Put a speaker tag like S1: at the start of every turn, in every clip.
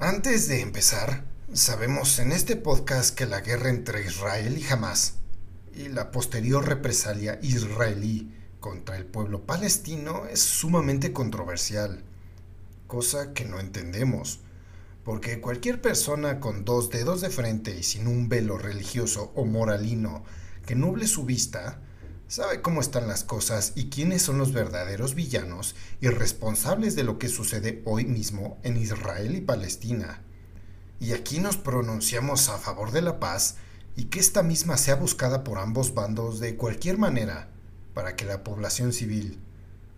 S1: Antes de empezar, sabemos en este podcast que la guerra entre Israel y Hamas y la posterior represalia israelí contra el pueblo palestino es sumamente controversial, cosa que no entendemos, porque cualquier persona con dos dedos de frente y sin un velo religioso o moralino que nuble su vista, sabe cómo están las cosas y quiénes son los verdaderos villanos y responsables de lo que sucede hoy mismo en Israel y Palestina. Y aquí nos pronunciamos a favor de la paz y que esta misma sea buscada por ambos bandos de cualquier manera, para que la población civil,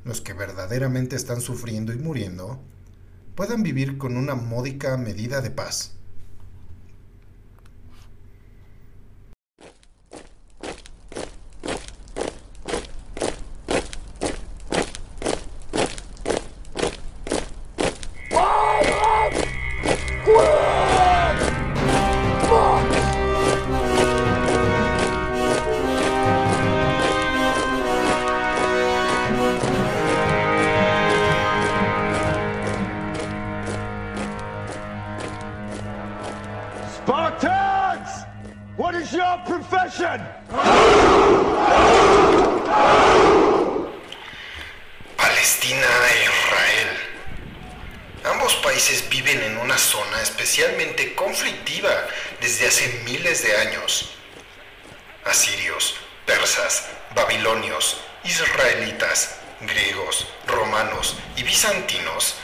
S1: los que verdaderamente están sufriendo y muriendo, puedan vivir con una módica medida de paz. Hace miles de años. Asirios, persas, babilonios, israelitas, griegos, romanos y bizantinos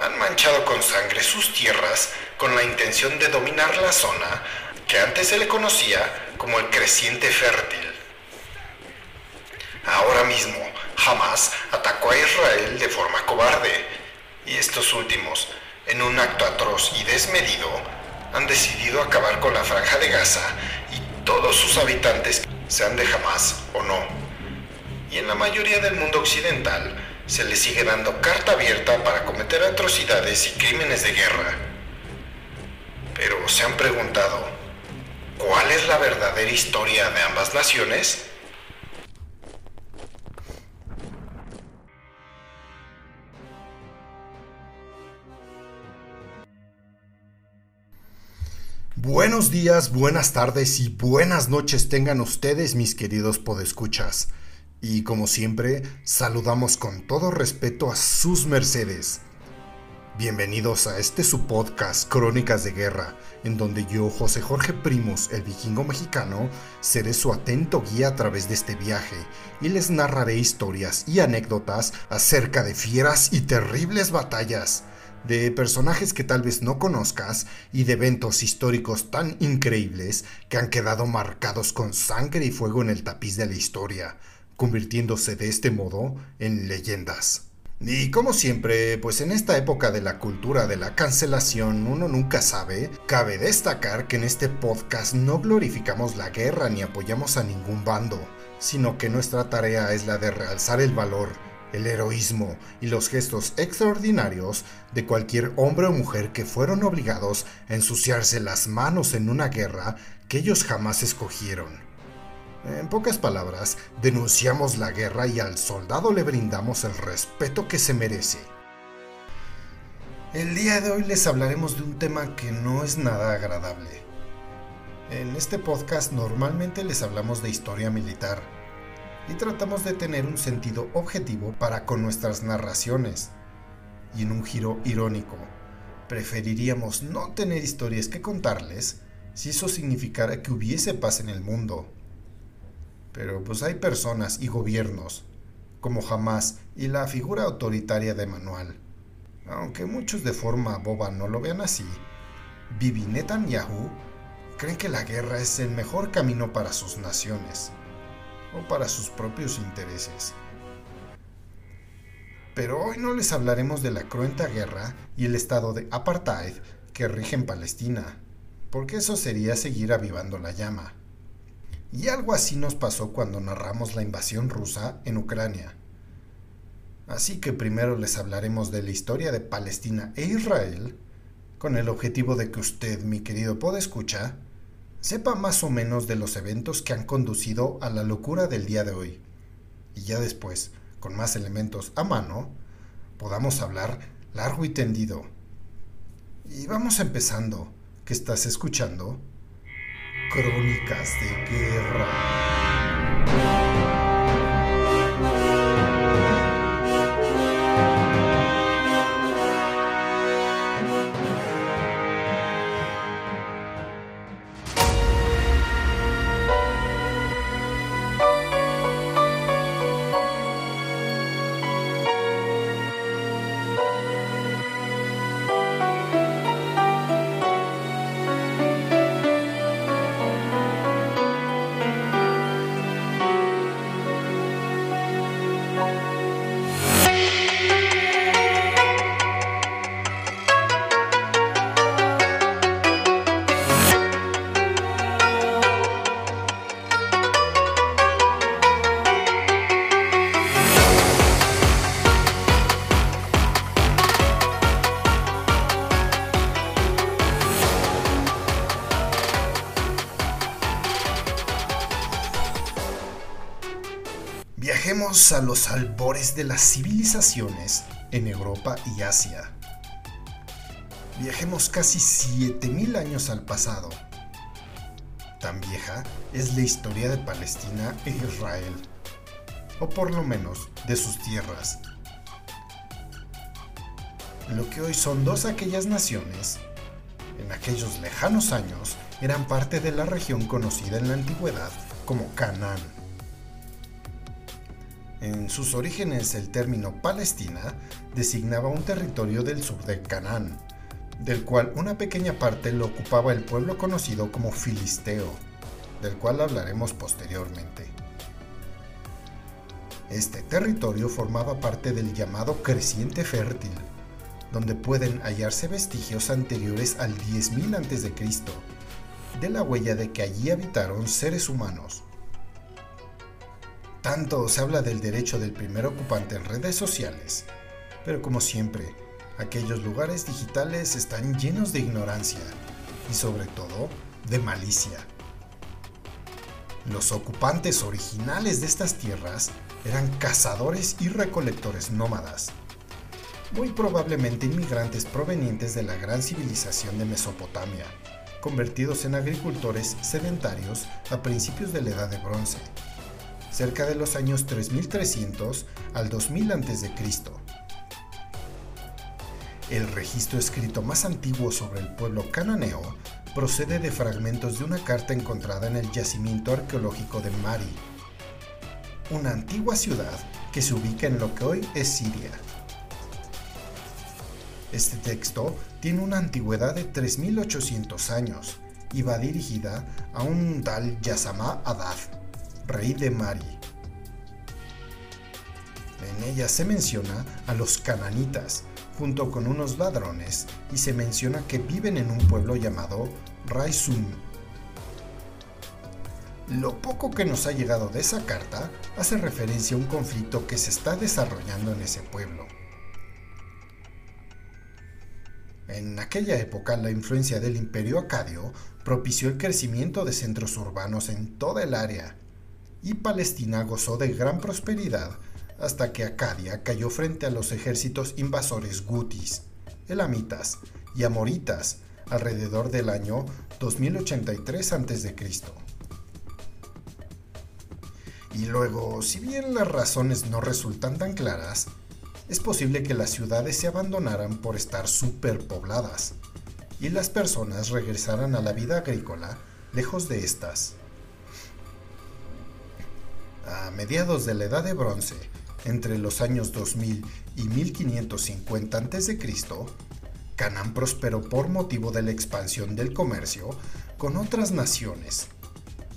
S1: han manchado con sangre sus tierras con la intención de dominar la zona que antes se le conocía como el creciente fértil. Ahora mismo, Hamas atacó a Israel de forma cobarde, y estos últimos, en un acto atroz y desmedido, han decidido acabar con la franja de Gaza y todos sus habitantes, sean de Hamas o no. Y en la mayoría del mundo occidental se les sigue dando carta abierta para cometer atrocidades y crímenes de guerra. Pero se han preguntado, ¿Cuál es la verdadera historia de ambas naciones? Buenos días, buenas tardes y buenas noches tengan ustedes, mis queridos podescuchas. Y como siempre, saludamos con todo respeto a sus mercedes. Bienvenidos a este su podcast Crónicas de Guerra, en donde yo, José Jorge Primos, el vikingo mexicano, seré su atento guía a través de este viaje y les narraré historias y anécdotas acerca de fieras y terribles batallas, de personajes que tal vez no conozcas y de eventos históricos tan increíbles que han quedado marcados con sangre y fuego en el tapiz de la historia, convirtiéndose de este modo en leyendas. Y como siempre, pues en esta época de la cultura de la cancelación uno nunca sabe, cabe destacar que en este podcast no glorificamos la guerra ni apoyamos a ningún bando, sino que nuestra tarea es la de realzar el valor, el heroísmo y los gestos extraordinarios de cualquier hombre o mujer que fueron obligados a ensuciarse las manos en una guerra que ellos jamás escogieron. En pocas palabras, denunciamos la guerra y al soldado le brindamos el respeto que se merece. El día de hoy les hablaremos de un tema que no es nada agradable. En este podcast normalmente les hablamos de historia militar y tratamos de tener un sentido objetivo para con nuestras narraciones. Y en un giro irónico, preferiríamos no tener historias que contarles si eso significara que hubiese paz en el mundo pero pues hay personas y gobiernos, como jamás, y la figura autoritaria de Manuel. Aunque muchos de forma boba no lo vean así, Bibi Netanyahu creen que la guerra es el mejor camino para sus naciones, para sus propios intereses. Pero hoy no les hablaremos de la cruenta guerra y el estado de apartheid que rige en Palestina, porque eso sería seguir avivando la llama. Y algo así nos pasó cuando narramos la invasión rusa en Ucrania. Así que primero les hablaremos de la historia de Palestina e Israel, con el objetivo de que usted, mi querido podescucha, sepa más o menos de los eventos que han conducido a la locura del día de hoy. Y ya después, con más elementos a mano, podamos hablar largo y tendido. Y vamos empezando, que estás escuchando Crónicas de Guerra. A los albores de las civilizaciones en Europa y Asia. Viajemos casi 7000 años al pasado. Tan vieja es la historia de Palestina e Israel, o por lo menos de sus tierras. Lo que hoy son dos aquellas naciones, en aquellos lejanos años eran parte de la región conocida en la antigüedad como Canaán. En sus orígenes el término Palestina designaba un territorio del sur de Canaán, del cual una pequeña parte lo ocupaba el pueblo conocido como Filisteo, del cual hablaremos posteriormente. Este territorio formaba parte del llamado creciente fértil, donde pueden hallarse vestigios anteriores al 10.000 a.C., de la huella de que allí habitaron seres humanos. Tanto se habla del derecho del primer ocupante en redes sociales, pero como siempre, aquellos lugares digitales están llenos de ignorancia y sobre todo de malicia. Los ocupantes originales de estas tierras eran cazadores y recolectores nómadas, muy probablemente inmigrantes provenientes de la gran civilización de Mesopotamia, convertidos en agricultores sedentarios a principios de la Edad de Bronce cerca de los años 3300 al 2000 a.C. El registro escrito más antiguo sobre el pueblo cananeo procede de fragmentos de una carta encontrada en el yacimiento arqueológico de Mari, una antigua ciudad que se ubica en lo que hoy es Siria. Este texto tiene una antigüedad de 3800 años y va dirigida a un tal Yasamá Adad, rey de Mari. En ella se menciona a los cananitas, junto con unos ladrones, y se menciona que viven en un pueblo llamado Raizum. Lo poco que nos ha llegado de esa carta hace referencia a un conflicto que se está desarrollando en ese pueblo. En aquella época la influencia del imperio acadio propició el crecimiento de centros urbanos en toda el área, y Palestina gozó de gran prosperidad hasta que Acadia cayó frente a los ejércitos invasores gutis, elamitas y amoritas alrededor del año 2083 a.C. Y luego, si bien las razones no resultan tan claras, es posible que las ciudades se abandonaran por estar superpobladas y las personas regresaran a la vida agrícola lejos de estas. A mediados de la Edad de Bronce, entre los años 2000 y 1550 a.C., Canaán prosperó por motivo de la expansión del comercio con otras naciones,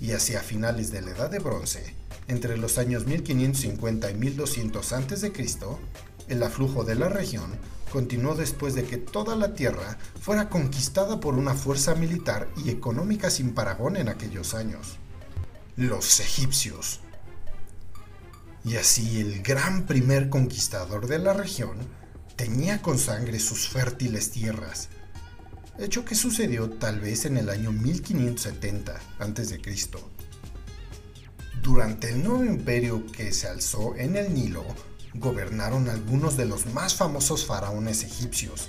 S1: y hacia finales de la Edad de Bronce, entre los años 1550 y 1200 a.C., el aflujo de la región continuó después de que toda la tierra fuera conquistada por una fuerza militar y económica sin paragón en aquellos años. Los egipcios, y así el gran primer conquistador de la región tenía con sangre sus fértiles tierras, hecho que sucedió tal vez en el año 1570 a.C. Durante el nuevo imperio que se alzó en el Nilo, gobernaron algunos de los más famosos faraones egipcios,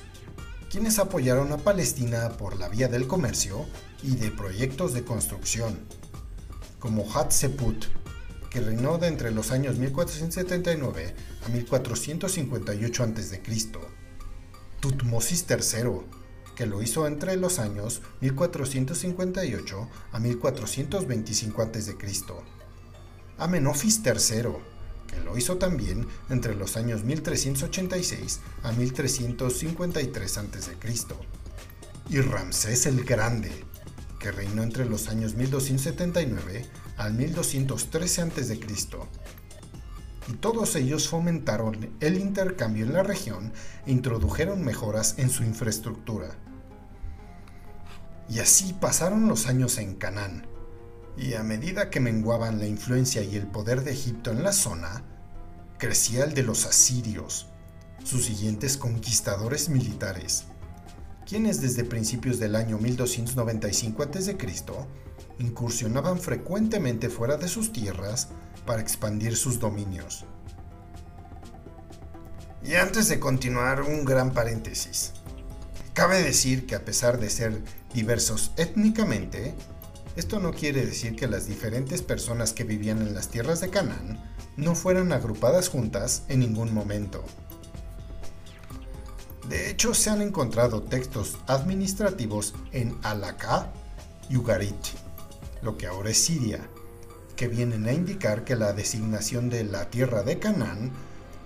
S1: quienes apoyaron a Palestina por la vía del comercio y de proyectos de construcción, como Hatshepsut, que reinó de entre los años 1479 a 1458 a.C., Tutmosis III, que lo hizo entre los años 1458 a 1425 a.C., Amenofis III, que lo hizo también entre los años 1386 a 1353 a.C., y Ramsés el Grande, que reinó entre los años 1279 al 1213 a.C. Y todos ellos fomentaron el intercambio en la región e introdujeron mejoras en su infraestructura. Y así pasaron los años en Canaán, y a medida que menguaban la influencia y el poder de Egipto en la zona, crecía el de los asirios, sus siguientes conquistadores militares, quienes desde principios del año 1295 a.C. incursionaban frecuentemente fuera de sus tierras para expandir sus dominios. Y antes de continuar, un gran paréntesis. Cabe decir que a pesar de ser diversos étnicamente, esto no quiere decir que las diferentes personas que vivían en las tierras de Canaán no fueran agrupadas juntas en ningún momento. De hecho, se han encontrado textos administrativos en Alaka y Ugarit, lo que ahora es Siria, que vienen a indicar que la designación de la tierra de Canaán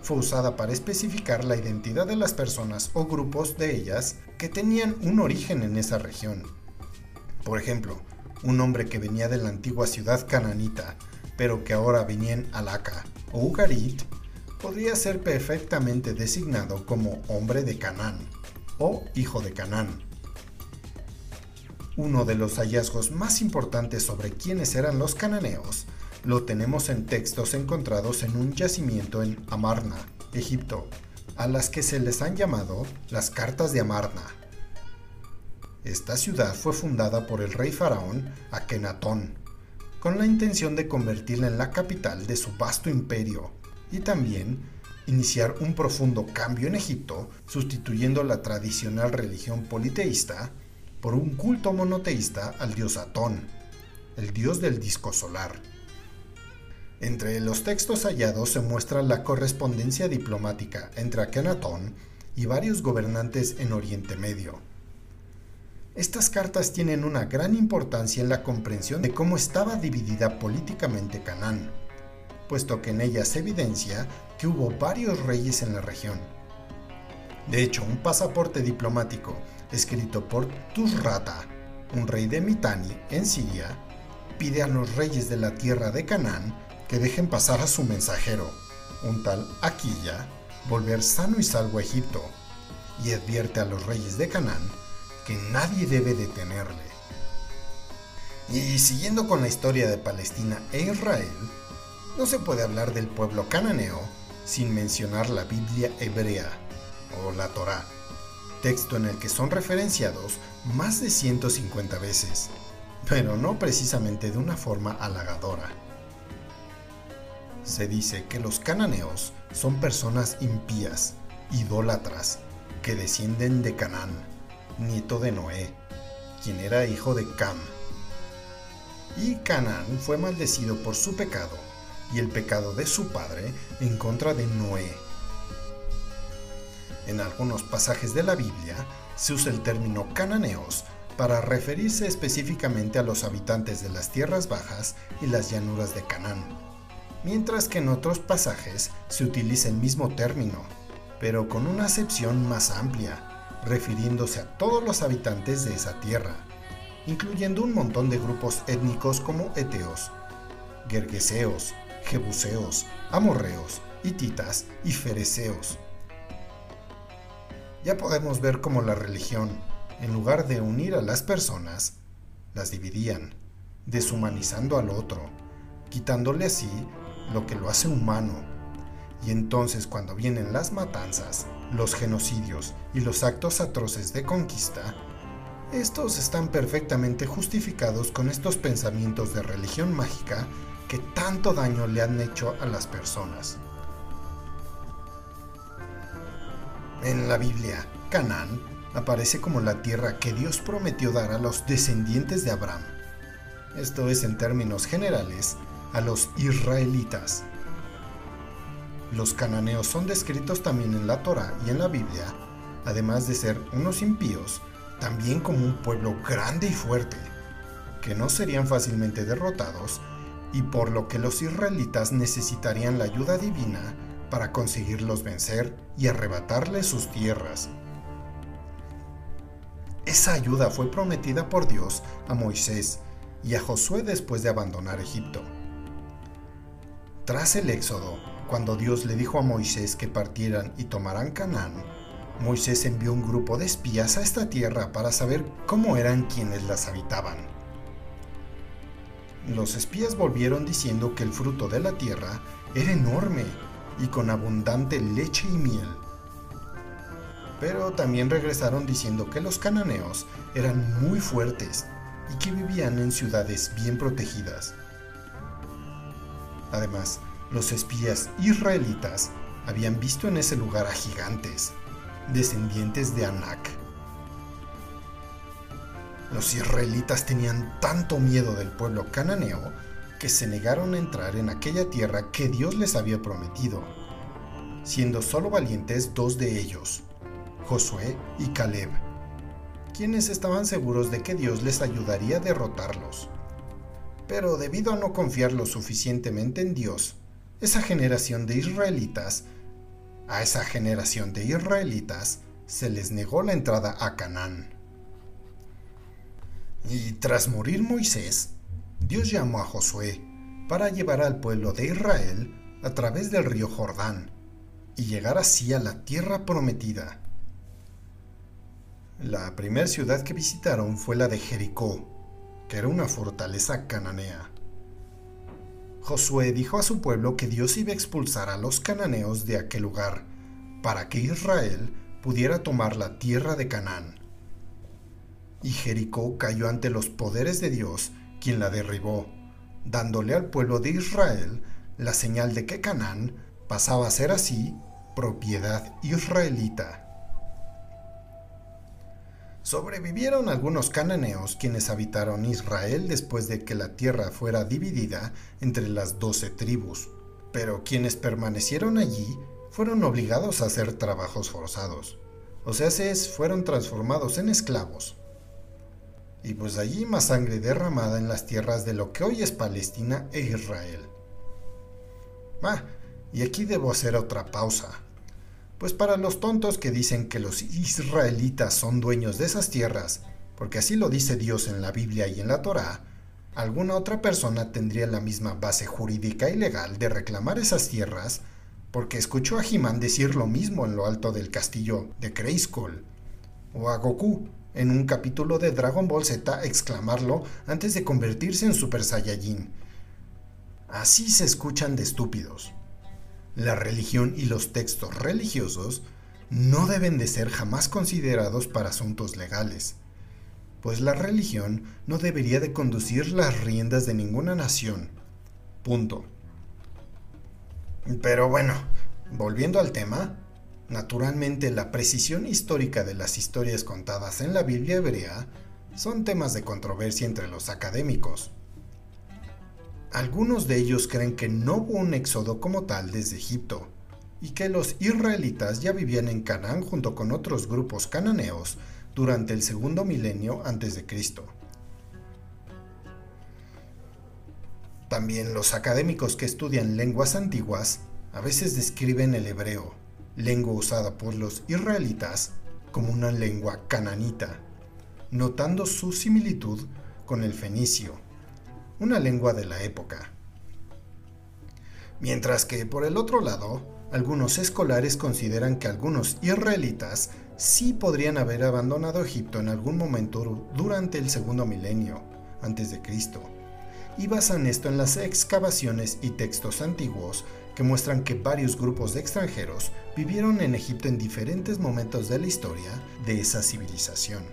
S1: fue usada para especificar la identidad de las personas o grupos de ellas que tenían un origen en esa región. Por ejemplo, un hombre que venía de la antigua ciudad cananita, pero que ahora venía en Alaka o Ugarit, podría ser perfectamente designado como hombre de Canaán o hijo de Canaán. Uno de los hallazgos más importantes sobre quiénes eran los cananeos lo tenemos en textos encontrados en un yacimiento en Amarna, Egipto, a las que se les han llamado las cartas de Amarna. Esta ciudad fue fundada por el rey faraón Akenatón, con la intención de convertirla en la capital de su vasto imperio y también iniciar un profundo cambio en Egipto, sustituyendo la tradicional religión politeísta por un culto monoteísta al dios Atón, el dios del disco solar. Entre los textos hallados se muestra la correspondencia diplomática entre Akenatón y varios gobernantes en Oriente Medio estas cartas tienen una gran importancia en la comprensión de cómo estaba dividida políticamente Canaán, puesto que en ellas se evidencia que hubo varios reyes en la región. De hecho, un pasaporte diplomático escrito por Tusrata, un rey de Mitani en Siria, pide a los reyes de la tierra de Canaán que dejen pasar a su mensajero, un tal Aquilla, volver sano y salvo a Egipto, y advierte a los reyes de Canaán que nadie debe detenerle. Y siguiendo con la historia de Palestina e Israel, no se puede hablar del pueblo cananeo sin mencionar la Biblia hebrea o la Torá, texto en el que son referenciados más de 150 veces, pero no precisamente de una forma halagadora. Se dice que los cananeos son personas impías, idólatras, que descienden de Canaán nieto de Noé, quien era hijo de Cam. Y Canaán fue maldecido por su pecado y el pecado de su padre en contra de Noé. En algunos pasajes de la Biblia se usa el término cananeos para referirse específicamente a los habitantes de las tierras bajas y las llanuras de Canaán, mientras que en otros pasajes se utiliza el mismo término, pero con una acepción más amplia refiriéndose a todos los habitantes de esa tierra, incluyendo un montón de grupos étnicos como eteos, gergeseos, jebuseos, amorreos, hititas y fereceos. Ya podemos ver cómo la religión, en lugar de unir a las personas, las dividían, deshumanizando al otro, quitándole así lo que lo hace humano. Y entonces cuando vienen las matanzas, los genocidios y los actos atroces de conquista, estos están perfectamente justificados con estos pensamientos de religión mágica que tanto daño le han hecho a las personas. En la Biblia, Canaán aparece como la tierra que Dios prometió dar a los descendientes de Abraham. Esto es en términos generales a los israelitas. Los cananeos son descritos también en la Torah y en la Biblia, además de ser unos impíos, también como un pueblo grande y fuerte, que no serían fácilmente derrotados y por lo que los israelitas necesitarían la ayuda divina para conseguirlos vencer y arrebatarles sus tierras. Esa ayuda fue prometida por Dios a Moisés y a Josué después de abandonar Egipto. Tras el éxodo, cuando Dios le dijo a Moisés que partieran y tomaran Canaán, Moisés envió un grupo de espías a esta tierra para saber cómo eran quienes las habitaban. Los espías volvieron diciendo que el fruto de la tierra era enorme y con abundante leche y miel. Pero también regresaron diciendo que los cananeos eran muy fuertes y que vivían en ciudades bien protegidas. Además, los espías israelitas habían visto en ese lugar a gigantes, descendientes de Anak. Los israelitas tenían tanto miedo del pueblo cananeo que se negaron a entrar en aquella tierra que Dios les había prometido, siendo solo valientes dos de ellos, Josué y Caleb, quienes estaban seguros de que Dios les ayudaría a derrotarlos. Pero debido a no confiar lo suficientemente en Dios, esa generación de israelitas, a esa generación de israelitas se les negó la entrada a Canaán. Y tras morir Moisés, Dios llamó a Josué para llevar al pueblo de Israel a través del río Jordán y llegar así a la tierra prometida. La primera ciudad que visitaron fue la de Jericó, que era una fortaleza cananea. Josué dijo a su pueblo que Dios iba a expulsar a los cananeos de aquel lugar, para que Israel pudiera tomar la tierra de Canaán. Y Jericó cayó ante los poderes de Dios, quien la derribó, dándole al pueblo de Israel la señal de que Canaán pasaba a ser así propiedad israelita. Sobrevivieron algunos cananeos quienes habitaron Israel después de que la tierra fuera dividida entre las doce tribus, pero quienes permanecieron allí fueron obligados a hacer trabajos forzados, o sea, se fueron transformados en esclavos. Y pues allí más sangre derramada en las tierras de lo que hoy es Palestina e Israel. Ah, y aquí debo hacer otra pausa pues para los tontos que dicen que los israelitas son dueños de esas tierras, porque así lo dice Dios en la Biblia y en la Torá, alguna otra persona tendría la misma base jurídica y legal de reclamar esas tierras, porque escuchó a He-Man decir lo mismo en lo alto del castillo de Grayskull, o a Goku en un capítulo de Dragon Ball Z exclamarlo antes de convertirse en Super Saiyajin. Así se escuchan de estúpidos la religión y los textos religiosos no deben de ser jamás considerados para asuntos legales, pues la religión no debería de conducir las riendas de ninguna nación. Punto. Pero bueno, volviendo al tema, naturalmente la precisión histórica de las historias contadas en la Biblia hebrea son temas de controversia entre los académicos. Algunos de ellos creen que no hubo un éxodo como tal desde Egipto, y que los israelitas ya vivían en Canaán junto con otros grupos cananeos durante el segundo milenio antes de Cristo. También los académicos que estudian lenguas antiguas a veces describen el hebreo, lengua usada por los israelitas, como una lengua cananita, notando su similitud con el fenicio, una lengua de la época. Mientras que, por el otro lado, algunos escolares consideran que algunos israelitas sí podrían haber abandonado Egipto en algún momento durante el segundo milenio antes de Cristo, y basan esto en las excavaciones y textos antiguos que muestran que varios grupos de extranjeros vivieron en Egipto en diferentes momentos de la historia de esa civilización.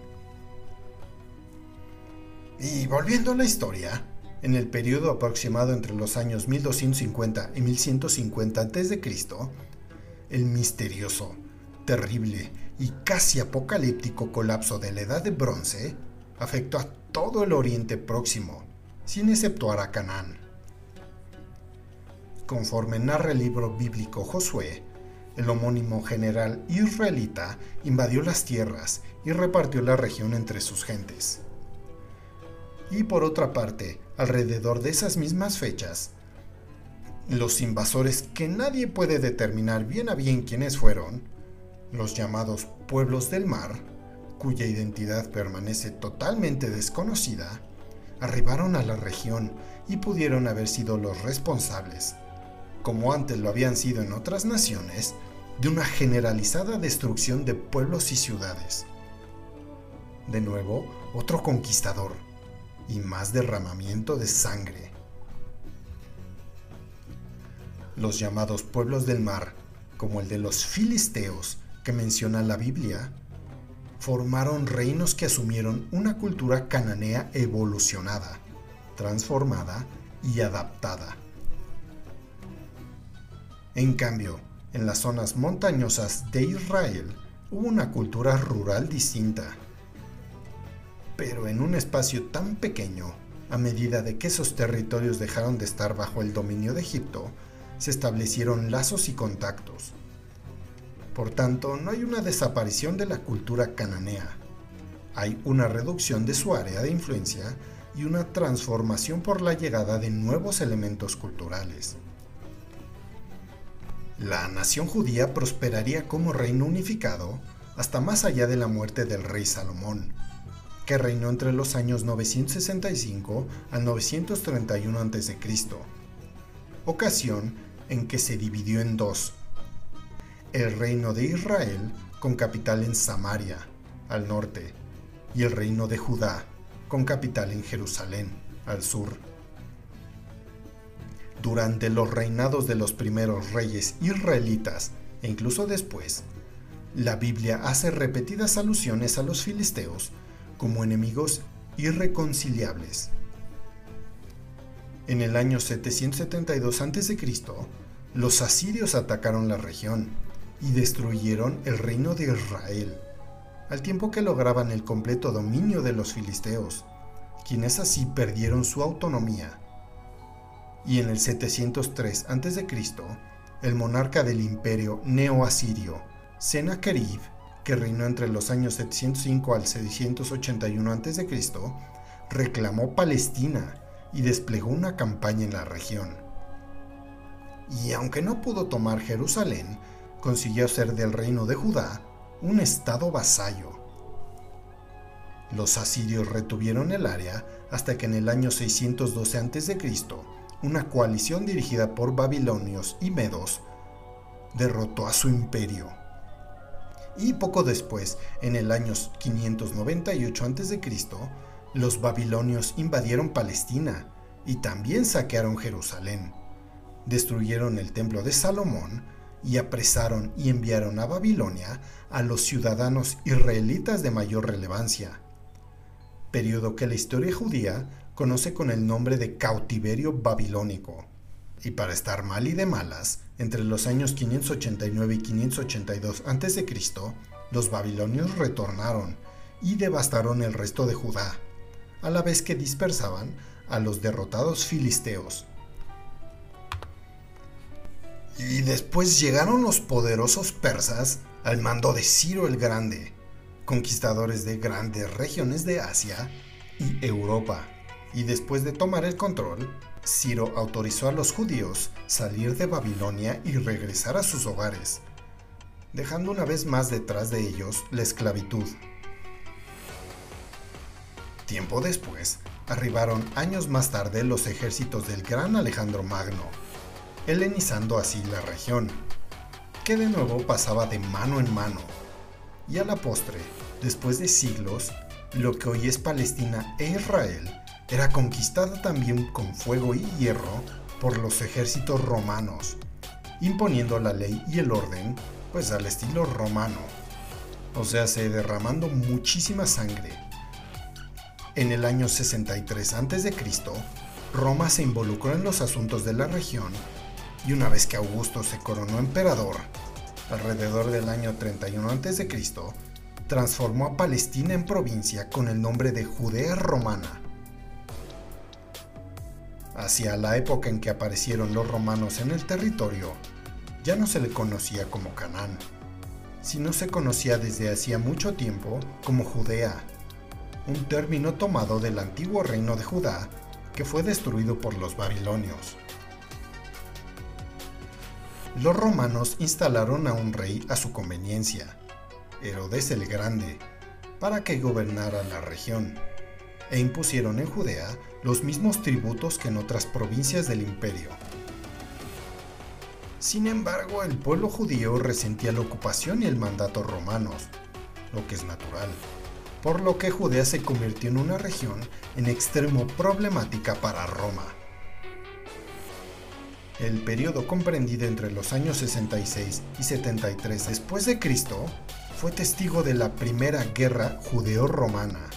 S1: Y volviendo a la historia, en el periodo aproximado entre los años 1250 y 1150 a.C., el misterioso, terrible y casi apocalíptico colapso de la Edad de Bronce afectó a todo el Oriente Próximo, sin exceptuar a Canaán. Conforme narra el libro bíblico Josué, el homónimo general israelita invadió las tierras y repartió la región entre sus gentes. Y por otra parte, alrededor de esas mismas fechas, los invasores que nadie puede determinar bien a bien quiénes fueron, los llamados pueblos del mar, cuya identidad permanece totalmente desconocida, arribaron a la región y pudieron haber sido los responsables, como antes lo habían sido en otras naciones, de una generalizada destrucción de pueblos y ciudades. De nuevo, otro conquistador y más derramamiento de sangre. Los llamados pueblos del mar, como el de los filisteos que menciona la Biblia, formaron reinos que asumieron una cultura cananea evolucionada, transformada y adaptada. En cambio, en las zonas montañosas de Israel hubo una cultura rural distinta. Pero en un espacio tan pequeño, a medida de que esos territorios dejaron de estar bajo el dominio de Egipto, se establecieron lazos y contactos. Por tanto, no hay una desaparición de la cultura cananea. Hay una reducción de su área de influencia y una transformación por la llegada de nuevos elementos culturales. La nación judía prosperaría como reino unificado hasta más allá de la muerte del rey Salomón, que reinó entre los años 965 al 931 a.C., ocasión en que se dividió en dos. El reino de Israel, con capital en Samaria, al norte, y el reino de Judá, con capital en Jerusalén, al sur. Durante los reinados de los primeros reyes israelitas e incluso después, la Biblia hace repetidas alusiones a los filisteos como enemigos irreconciliables. En el año 772 a.C., los asirios atacaron la región y destruyeron el reino de Israel, al tiempo que lograban el completo dominio de los filisteos, quienes así perdieron su autonomía y en el 703 a.C., el monarca del imperio neoasirio, Sennacherib, que reinó entre los años 705 al 681 a.C., reclamó Palestina y desplegó una campaña en la región. Y aunque no pudo tomar Jerusalén, consiguió ser del reino de Judá un estado vasallo. Los asirios retuvieron el área hasta que en el año 612 a.C una coalición dirigida por babilonios y medos derrotó a su imperio. Y poco después, en el año 598 a.C., los babilonios invadieron Palestina y también saquearon Jerusalén. Destruyeron el templo de Salomón y apresaron y enviaron a Babilonia a los ciudadanos israelitas de mayor relevancia, periodo que la historia judía conoce con el nombre de cautiverio babilónico. Y para estar mal y de malas, entre los años 589 y 582 a.C., los babilonios retornaron y devastaron el resto de Judá, a la vez que dispersaban a los derrotados filisteos. Y después llegaron los poderosos persas al mando de Ciro el Grande, conquistadores de grandes regiones de Asia y Europa y después de tomar el control, Ciro autorizó a los judíos salir de Babilonia y regresar a sus hogares, dejando una vez más detrás de ellos la esclavitud. Tiempo después, arribaron años más tarde los ejércitos del gran Alejandro Magno, helenizando así la región, que de nuevo pasaba de mano en mano, y a la postre, después de siglos, lo que hoy es Palestina e Israel era conquistada también con fuego y hierro por los ejércitos romanos, imponiendo la ley y el orden pues al estilo romano, o sea, se derramando muchísima sangre. En el año 63 a.C., Roma se involucró en los asuntos de la región y una vez que Augusto se coronó emperador, alrededor del año 31 a.C., transformó a Palestina en provincia con el nombre de Judea Romana. Hacia la época en que aparecieron los romanos en el territorio, ya no se le conocía como Canaán, sino se conocía desde hacía mucho tiempo como Judea, un término tomado del antiguo reino de Judá que fue destruido por los babilonios. Los romanos instalaron a un rey a su conveniencia, Herodes el Grande, para que gobernara la región, e impusieron en Judea los mismos tributos que en otras provincias del imperio. Sin embargo, el pueblo judío resentía la ocupación y el mandato romanos, lo que es natural, por lo que Judea se convirtió en una región en extremo problemática para Roma. El periodo comprendido entre los años 66 y 73 después de Cristo fue testigo de la primera guerra judeo-romana,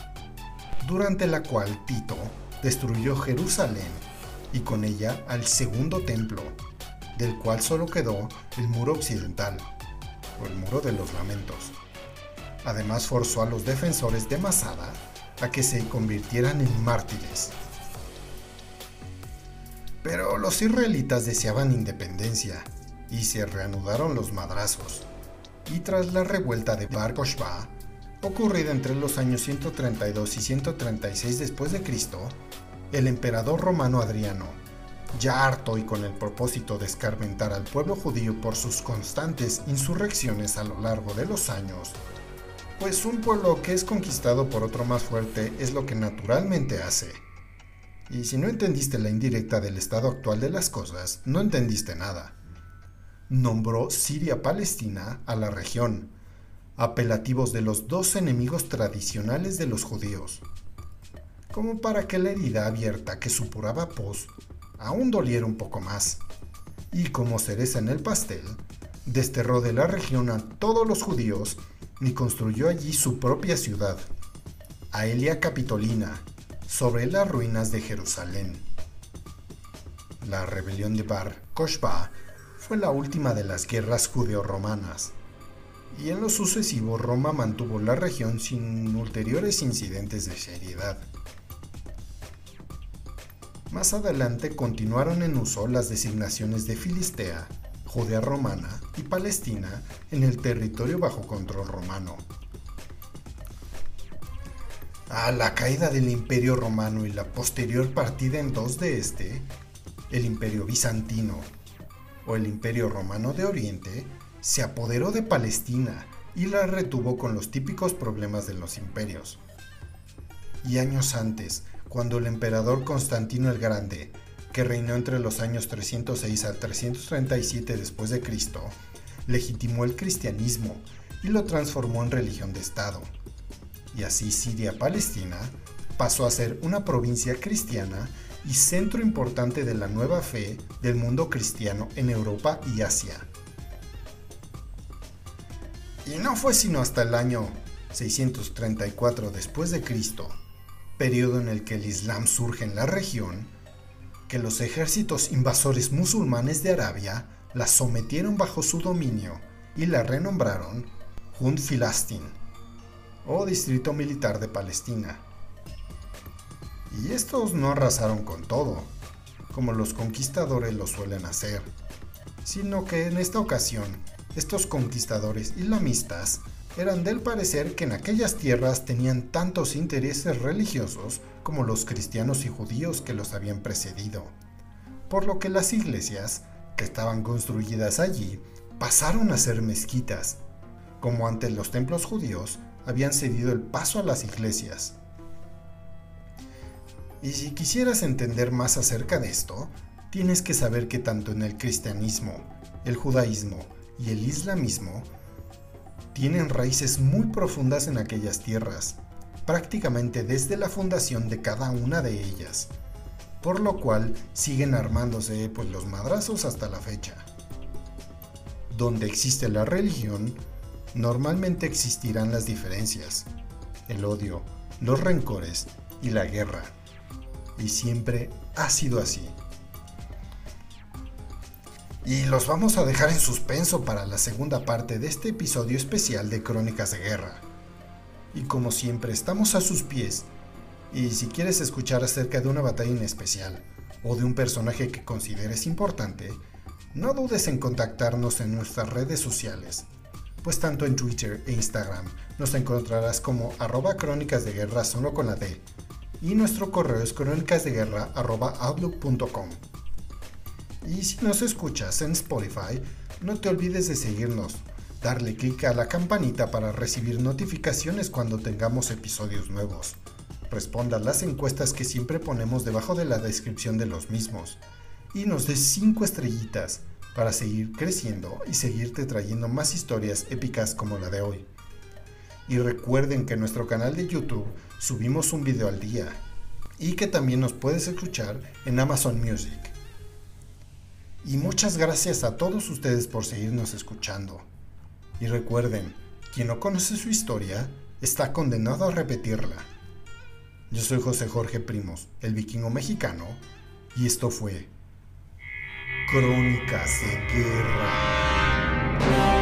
S1: durante la cual Tito destruyó Jerusalén y con ella al segundo templo, del cual solo quedó el muro occidental, o el muro de los lamentos. Además forzó a los defensores de Masada a que se convirtieran en mártires. Pero los israelitas deseaban independencia y se reanudaron los madrazos. Y tras la revuelta de Bar Kokhba, ocurrida entre los años 132 y 136 después de Cristo, el emperador romano Adriano ya harto y con el propósito de escarmentar al pueblo judío por sus constantes insurrecciones a lo largo de los años, pues un pueblo que es conquistado por otro más fuerte es lo que naturalmente hace. Y si no entendiste la indirecta del estado actual de las cosas, no entendiste nada. Nombró Siria-Palestina a la región, apelativos de los dos enemigos tradicionales de los judíos, como para que la herida abierta que supuraba Pos aún doliera un poco más. Y como cereza en el pastel, desterró de la región a todos los judíos y construyó allí su propia ciudad, Aelia Capitolina, sobre las ruinas de Jerusalén. La rebelión de Bar Kokhba fue la última de las guerras judeo-romanas, y en lo sucesivo Roma mantuvo la región sin ulteriores incidentes de seriedad. Más adelante continuaron en uso las designaciones de Filistea, Judea romana y Palestina en el territorio bajo control romano. A la caída del Imperio romano y la posterior partida en dos de este, el Imperio bizantino o el Imperio romano de Oriente se apoderó de Palestina y la retuvo con los típicos problemas de los imperios. Y años antes, cuando el emperador Constantino el Grande, que reinó entre los años 306 al 337 después de Cristo, legitimó el cristianismo y lo transformó en religión de Estado. Y así Siria-Palestina pasó a ser una provincia cristiana y centro importante de la nueva fe del mundo cristiano en Europa y Asia. Y no fue sino hasta el año 634 después de Cristo periodo en el que el Islam surge en la región, que los ejércitos invasores musulmanes de Arabia la sometieron bajo su dominio y la renombraron Jund Filastin, o Distrito Militar de Palestina. Y estos no arrasaron con todo, como los conquistadores lo suelen hacer, sino que en esta ocasión estos conquistadores islamistas eran del parecer que en aquellas tierras tenían tantos intereses religiosos como los cristianos y judíos que los habían precedido, por lo que las iglesias, que estaban construidas allí, pasaron a ser mezquitas, como antes los templos judíos habían cedido el paso a las iglesias. Y si quisieras entender más acerca de esto, tienes que saber que tanto en el cristianismo, el judaísmo y el islamismo tienen raíces muy profundas en aquellas tierras, prácticamente desde la fundación de cada una de ellas, por lo cual siguen armándose pues los madrazos hasta la fecha. Donde existe la religión, normalmente existirán las diferencias, el odio, los rencores y la guerra. Y siempre ha sido así. Y los vamos a dejar en suspenso para la segunda parte de este episodio especial de Crónicas de Guerra. Y como siempre, estamos a sus pies. Y si quieres escuchar acerca de una batalla en especial, o de un personaje que consideres importante, no dudes en contactarnos en nuestras redes sociales, pues tanto en Twitter e Instagram nos encontrarás como arroba crónicas de guerra solo con la D, y nuestro correo es crónicasdeguerra arroba outlook.com. Y si nos escuchas en Spotify, no te olvides de seguirnos, darle clic a la campanita para recibir notificaciones cuando tengamos episodios nuevos. Responda las encuestas que siempre ponemos debajo de la descripción de los mismos. Y nos des 5 estrellitas para seguir creciendo y seguirte trayendo más historias épicas como la de hoy. Y recuerden que en nuestro canal de YouTube subimos un video al día y que también nos puedes escuchar en Amazon Music. Y muchas gracias a todos ustedes por seguirnos escuchando. Y recuerden, quien no conoce su historia está condenado a repetirla. Yo soy José Jorge Primos, el vikingo mexicano, y esto fue Crónicas de Guerra.